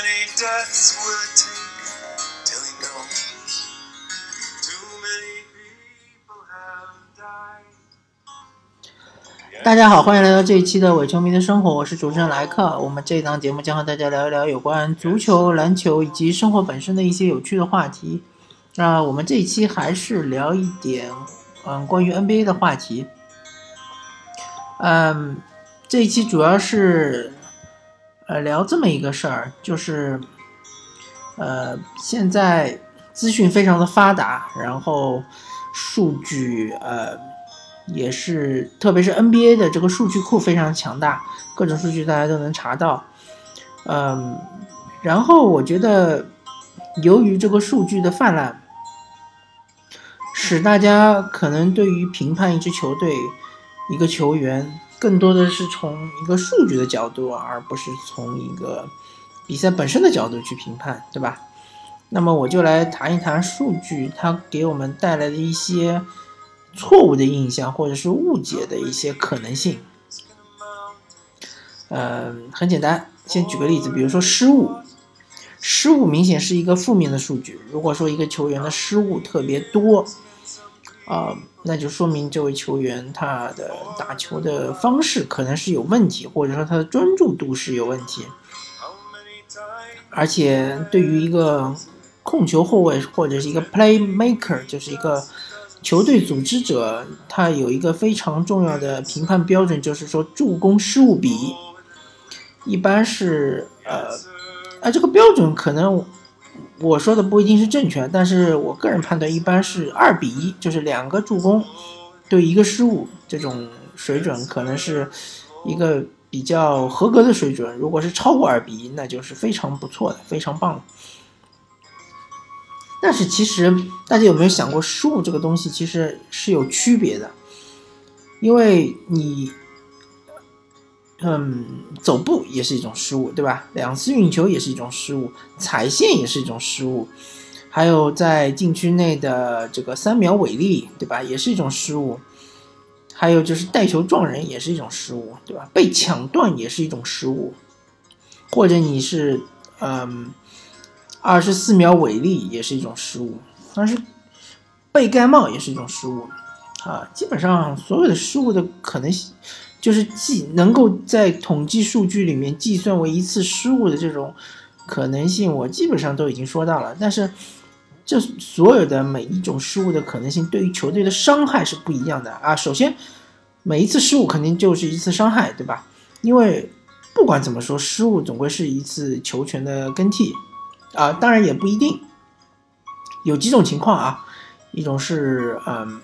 many deaths will it take till he knows? Too many people have died. 大家好，欢迎来到这一期的伪球迷的生活，我是主持人莱克。我们这一档节目将和大家聊一聊有关足球、篮球以及生活本身的一些有趣的话题。那我们这一期还是聊一点，嗯，关于 NBA 的话题。嗯，这一期主要是，呃，聊这么一个事儿，就是，呃，现在资讯非常的发达，然后数据，呃，也是，特别是 NBA 的这个数据库非常强大，各种数据大家都能查到。嗯，然后我觉得，由于这个数据的泛滥，使大家可能对于评判一支球队、一个球员，更多的是从一个数据的角度，而不是从一个比赛本身的角度去评判，对吧？那么我就来谈一谈数据，它给我们带来的一些错误的印象或者是误解的一些可能性。嗯，很简单，先举个例子，比如说失误，失误明显是一个负面的数据。如果说一个球员的失误特别多，啊、那就说明这位球员他的打球的方式可能是有问题，或者说他的专注度是有问题。而且对于一个控球后卫或者是一个 playmaker，就是一个球队组织者，他有一个非常重要的评判标准，就是说助攻失误比，一般是呃，啊这个标准可能我说的不一定是正确，但是我个人判断一般是二比一，就是两个助攻对一个失误，这种水准可能是一个比较合格的水准。如果是超过二比一，那就是非常不错的，非常棒。但是其实大家有没有想过，失误这个东西其实是有区别的，因为你，嗯，走步也是一种失误，对吧？两次运球也是一种失误，踩线也是一种失误，还有在禁区内的这个三秒违例，对吧？也是一种失误。还有就是带球撞人也是一种失误，对吧？被抢断也是一种失误，或者你是嗯二十四秒违例也是一种失误，但是被盖帽也是一种失误啊。基本上所有的失误的可能性，就是计能够在统计数据里面计算为一次失误的这种可能性，我基本上都已经说到了。但是这所有的每一种失误的可能性，对于球队的伤害是不一样的啊。首先，每一次失误肯定就是一次伤害，对吧？因为不管怎么说，失误总归是一次球权的更替啊。当然也不一定，有几种情况啊。一种是嗯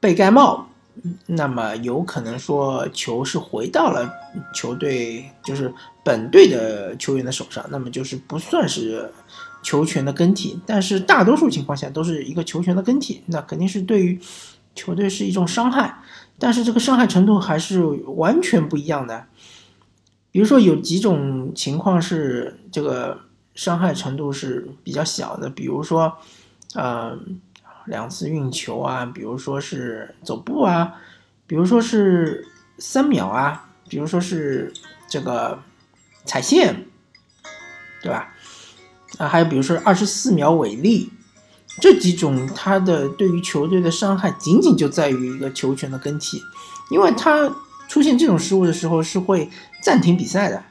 被盖帽，那么有可能说球是回到了球队，就是本队的球员的手上，那么就是不算是球权的更替。但是大多数情况下都是一个球权的更替，那肯定是对于球队是一种伤害，但是这个伤害程度还是完全不一样的。比如说有几种情况是这个伤害程度是比较小的，比如说，呃，两次运球啊，比如说是走步啊，比如说是三秒啊，比如说是这个踩线，对吧？啊，还有比如说二十四秒违例，这几种它的对于球队的伤害，仅仅就在于一个球权的更替，因为它出现这种失误的时候是会暂停比赛的。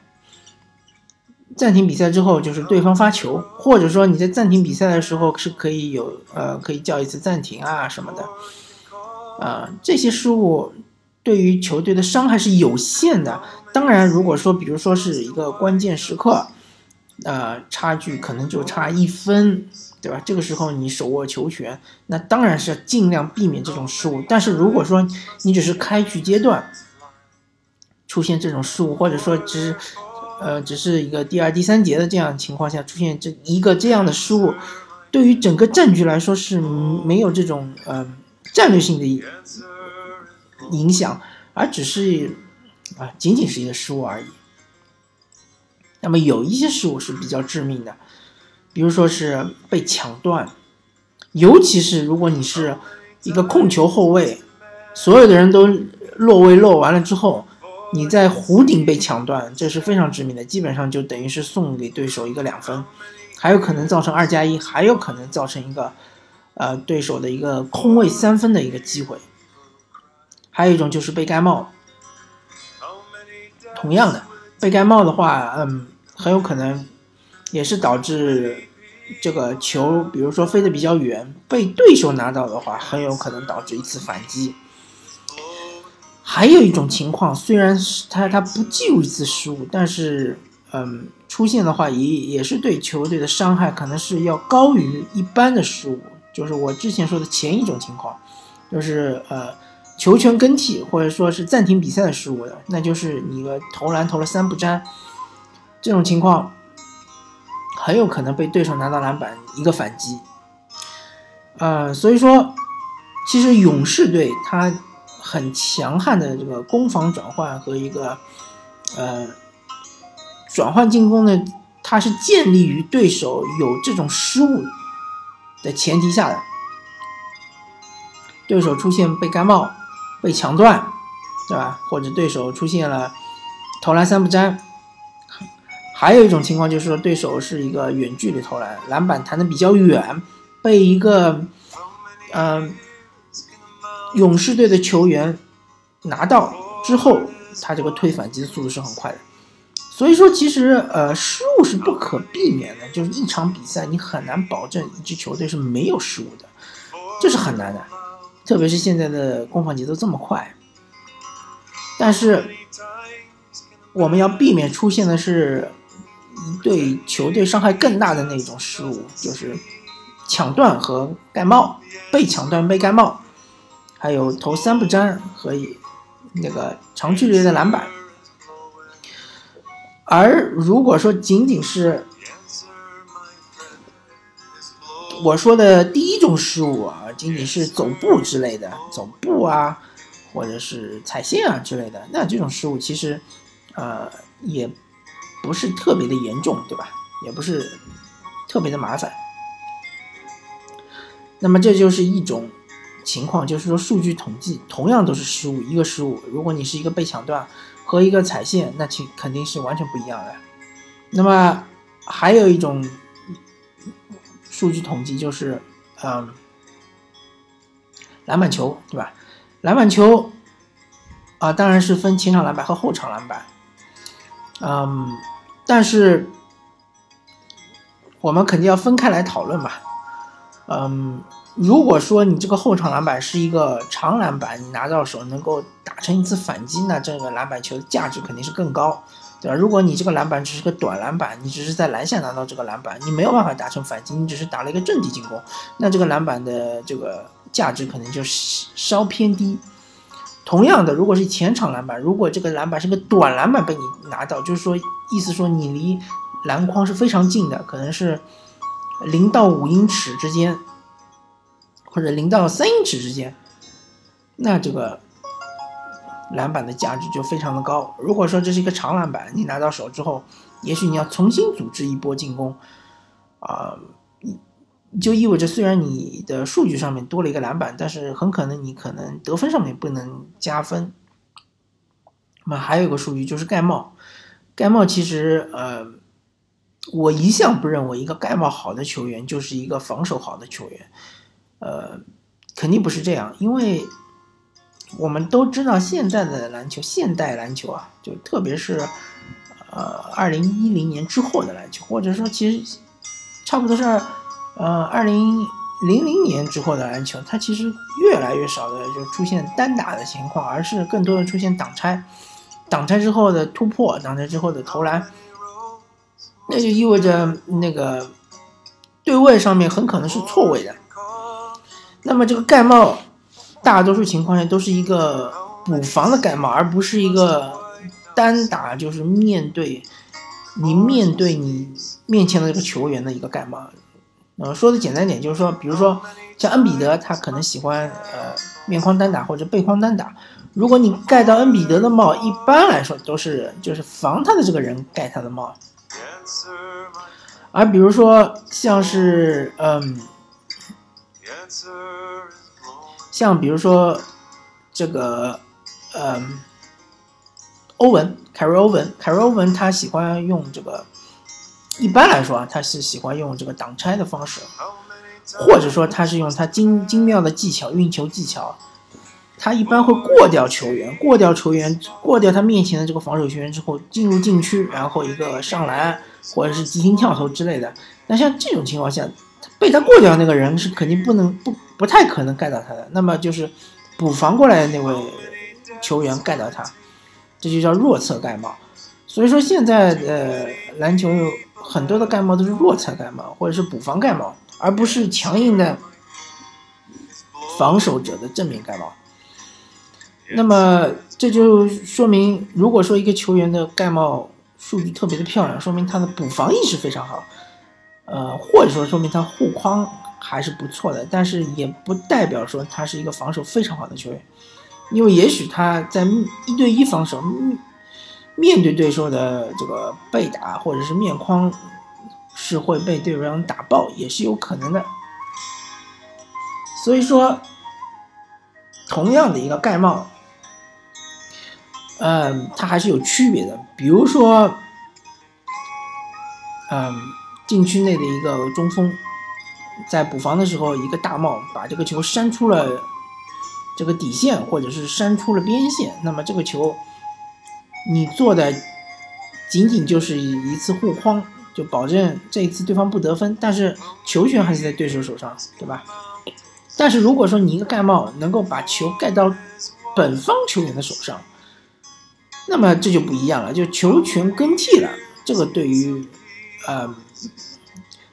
暂停比赛之后，就是对方发球，或者说你在暂停比赛的时候是可以有呃可以叫一次暂停啊什么的，啊、这些失误对于球队的伤害是有限的。当然，如果说比如说是一个关键时刻，呃，差距可能就差一分，对吧？这个时候你手握球权，那当然是尽量避免这种失误。但是如果说你只是开局阶段出现这种失误，或者说只呃只是一个第二、第三节的这样情况下出现这一个这样的失误，对于整个战局来说是没有这种呃战略性的影响，而只是啊仅仅是一个失误而已。那么有一些失误是比较致命的，比如说是被抢断，尤其是如果你是一个控球后卫，所有的人都落位落完了之后，你在弧顶被抢断，这是非常致命的，基本上就等于是送给对手一个两分，还有可能造成二加一，还有可能造成一个呃对手的一个空位三分的一个机会。还有一种就是被盖帽，同样的被盖帽的话，嗯，很有可能也是导致这个球，比如说飞得比较远，被对手拿到的话，很有可能导致一次反击。还有一种情况，虽然是他他不计入一次失误，但是嗯，出现的话也也是对球队的伤害可能是要高于一般的失误，就是我之前说的前一种情况，就是呃。球权更替或者说是暂停比赛的失误的，那就是你个投篮投了三不沾，这种情况很有可能被对手拿到篮板一个反击。呃，所以说，其实勇士队他很强悍的这个攻防转换和一个呃转换进攻呢，它是建立于对手有这种失误的前提下的，对手出现被盖帽。被抢断，对吧？或者对手出现了投篮三不沾，还有一种情况就是说对手是一个远距离投篮，篮板弹的比较远，被一个嗯勇士队的球员拿到之后，他这个推反击的速度是很快的。所以说，其实呃失误是不可避免的，就是一场比赛你很难保证一支球队是没有失误的，这是很难的。特别是现在的攻防节奏这么快，但是我们要避免出现的是对球队伤害更大的那种失误，就是抢断和盖帽，被抢断被盖帽，还有投三不沾和那个长距离的篮板。而如果说仅仅是我说的第一种失误啊，仅仅是走步之类的，走步啊，或者是踩线啊之类的，那这种失误其实，呃，也不是特别的严重，对吧？也不是特别的麻烦。那么这就是一种情况，就是说数据统计同样都是失误，一个失误，如果你是一个被抢断和一个踩线，那其肯定是完全不一样的。那么还有一种。数据统计就是，嗯，篮板球，对吧？篮板球啊，当然是分前场篮板和后场篮板，嗯，但是我们肯定要分开来讨论嘛，嗯，如果说你这个后场篮板是一个长篮板，你拿到手能够打成一次反击，那这个篮板球的价值肯定是更高。对吧？如果你这个篮板只是个短篮板，你只是在篮下拿到这个篮板，你没有办法达成反击，你只是打了一个阵地进攻，那这个篮板的这个价值可能就稍偏低。同样的，如果是前场篮板，如果这个篮板是个短篮板被你拿到，就是说意思说你离篮筐是非常近的，可能是零到五英尺之间，或者零到三英尺之间，那这个。篮板的价值就非常的高。如果说这是一个长篮板，你拿到手之后，也许你要重新组织一波进攻，啊，就意味着虽然你的数据上面多了一个篮板，但是很可能你可能得分上面不能加分。那么还有一个数据就是盖帽，盖帽其实呃，我一向不认为一个盖帽好的球员就是一个防守好的球员，呃，肯定不是这样，因为。我们都知道，现在的篮球，现代篮球啊，就特别是，呃，二零一零年之后的篮球，或者说其实差不多是，呃，二零零零年之后的篮球，它其实越来越少的就出现单打的情况，而是更多的出现挡拆，挡拆之后的突破，挡拆之后的投篮，那就意味着那个对位上面很可能是错位的，那么这个盖帽。大多数情况下都是一个补防的盖帽，而不是一个单打，就是面对你面对你面前的这个球员的一个盖帽。呃，说的简单点，就是说，比如说像恩比德，他可能喜欢呃面框单打或者背框单打。如果你盖到恩比德的帽，一般来说都是就是防他的这个人盖他的帽。而比如说像是嗯。像比如说，这个，嗯，欧文，凯瑞欧文，凯瑞欧文他喜欢用这个，一般来说啊，他是喜欢用这个挡拆的方式，或者说他是用他精精妙的技巧运球技巧，他一般会过掉球员，过掉球员，过掉他面前的这个防守球员之后，进入禁区，然后一个上篮或者是急停跳投之类的。那像这种情况下，被他过掉那个人是肯定不能不不太可能盖到他的，那么就是补防过来的那位球员盖到他，这就叫弱侧盖帽。所以说现在的篮球有很多的盖帽都是弱侧盖帽或者是补防盖帽，而不是强硬的防守者的正面盖帽。那么这就说明，如果说一个球员的盖帽数据特别的漂亮，说明他的补防意识非常好。呃，或者说说明他护框还是不错的，但是也不代表说他是一个防守非常好的球员，因为也许他在一对一防守面对对手的这个被打或者是面框是会被对方打爆，也是有可能的。所以说，同样的一个盖帽，嗯，它还是有区别的，比如说，嗯。禁区内的一个中锋，在补防的时候，一个大帽把这个球扇出了这个底线，或者是扇出了边线。那么这个球，你做的仅仅就是一次护框，就保证这一次对方不得分，但是球权还是在对手手上，对吧？但是如果说你一个盖帽能够把球盖到本方球员的手上，那么这就不一样了，就球权更替了。这个对于，呃。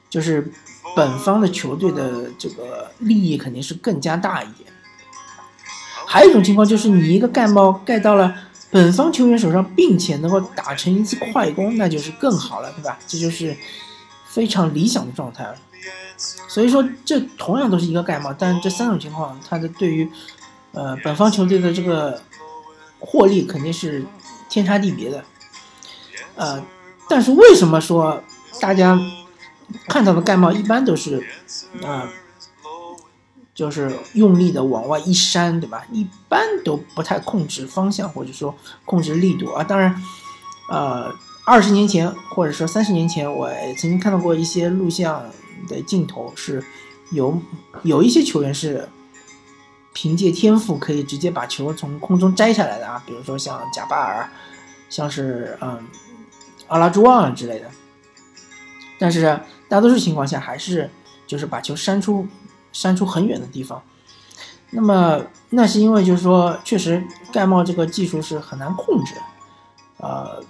就是本方的球队的这个利益肯定是更加大一点。还有一种情况就是你一个盖帽盖到了本方球员手上，并且能够打成一次快攻，那就是更好了，对吧？这就是非常理想的状态了。所以说，这同样都是一个盖帽，但这三种情况，它的对于呃本方球队的这个获利肯定是天差地别的。呃，但是为什么说？大家看到的盖帽一般都是，啊，就是用力的往外一扇，对吧？一般都不太控制方向或者说控制力度啊。当然，呃，二十年前或者说三十年前，我曾经看到过一些录像的镜头，是有有一些球员是凭借天赋可以直接把球从空中摘下来的啊，比如说像贾巴尔，像是嗯阿拉朱旺之类的。但是大多数情况下还是就是把球扇出扇出很远的地方，那么那是因为就是说确实盖帽这个技术是很难控制，呃，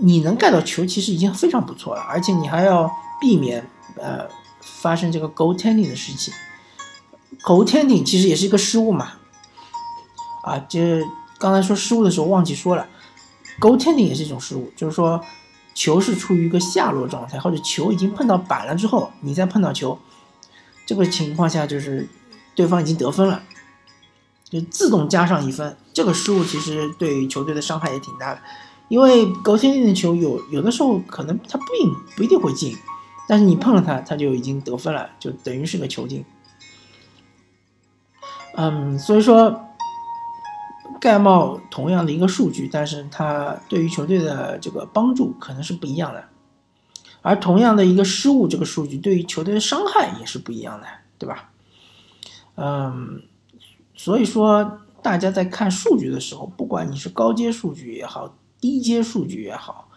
你能盖到球其实已经非常不错了，而且你还要避免呃发生这个 go tending 的事情。go tending 其实也是一个失误嘛，啊，这刚才说失误的时候忘记说了，go tending 也是一种失误，就是说。球是处于一个下落状态，或者球已经碰到板了之后，你再碰到球，这个情况下就是对方已经得分了，就自动加上一分。这个失误其实对球队的伤害也挺大的，因为高天定的球有有的时候可能他不一不一定会进，但是你碰了他，他就已经得分了，就等于是个球进。嗯，所以说。盖帽同样的一个数据，但是它对于球队的这个帮助可能是不一样的，而同样的一个失误，这个数据对于球队的伤害也是不一样的，对吧？嗯，所以说大家在看数据的时候，不管你是高阶数据也好，低阶数据也好，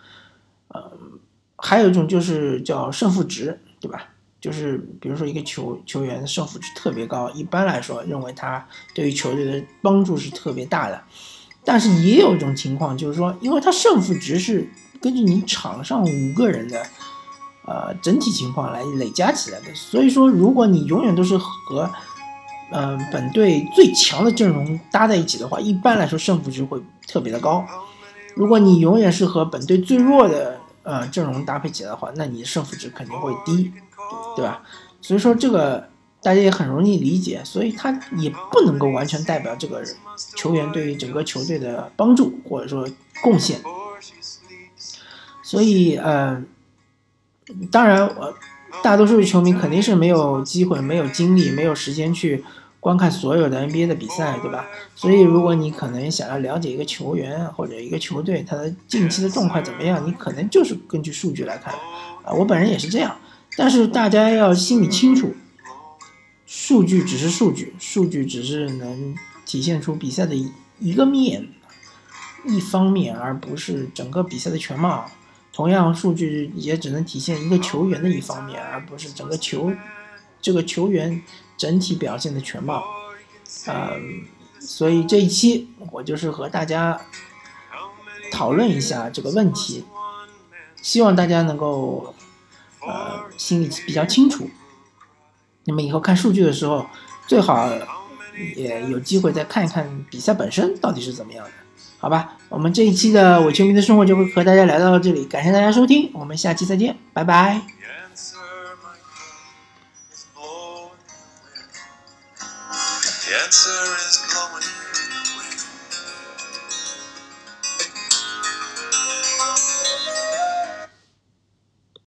嗯，还有一种就是叫胜负值，对吧？就是比如说一个球球员的胜负值特别高，一般来说认为他对于球队的帮助是特别大的，但是也有一种情况，就是说，因为他胜负值是根据你场上五个人的呃整体情况来累加起来的，所以说如果你永远都是和嗯本队最强的阵容搭在一起的话，一般来说胜负值会特别的高。如果你永远是和本队最弱的呃阵容搭配起来的话，那你的胜负值肯定会低。对吧？所以说这个大家也很容易理解，所以他也不能够完全代表这个球员对于整个球队的帮助或者说贡献。所以，呃，当然，我大多数球迷肯定是没有机会、没有精力、没有时间去观看所有的 NBA 的比赛，对吧？所以如果你可能想要了解一个球员或者一个球队他的近期的状况怎么样，你可能就是根据数据来看啊。我本人也是这样，但是大家要心里清楚，数据只是数据，数据只是能体现出比赛的一个面。一方面，而不是整个比赛的全貌。同样，数据也只能体现一个球员的一方面，而不是整个球这个球员整体表现的全貌。嗯，所以这一期我就是和大家讨论一下这个问题，希望大家能够心里比较清楚。那么以后看数据的时候，最好也有机会再看一看比赛本身到底是怎么样的。好吧，我们这一期的伪球迷的生活就会和大家聊到这里，感谢大家收听，我们下期再见，拜拜。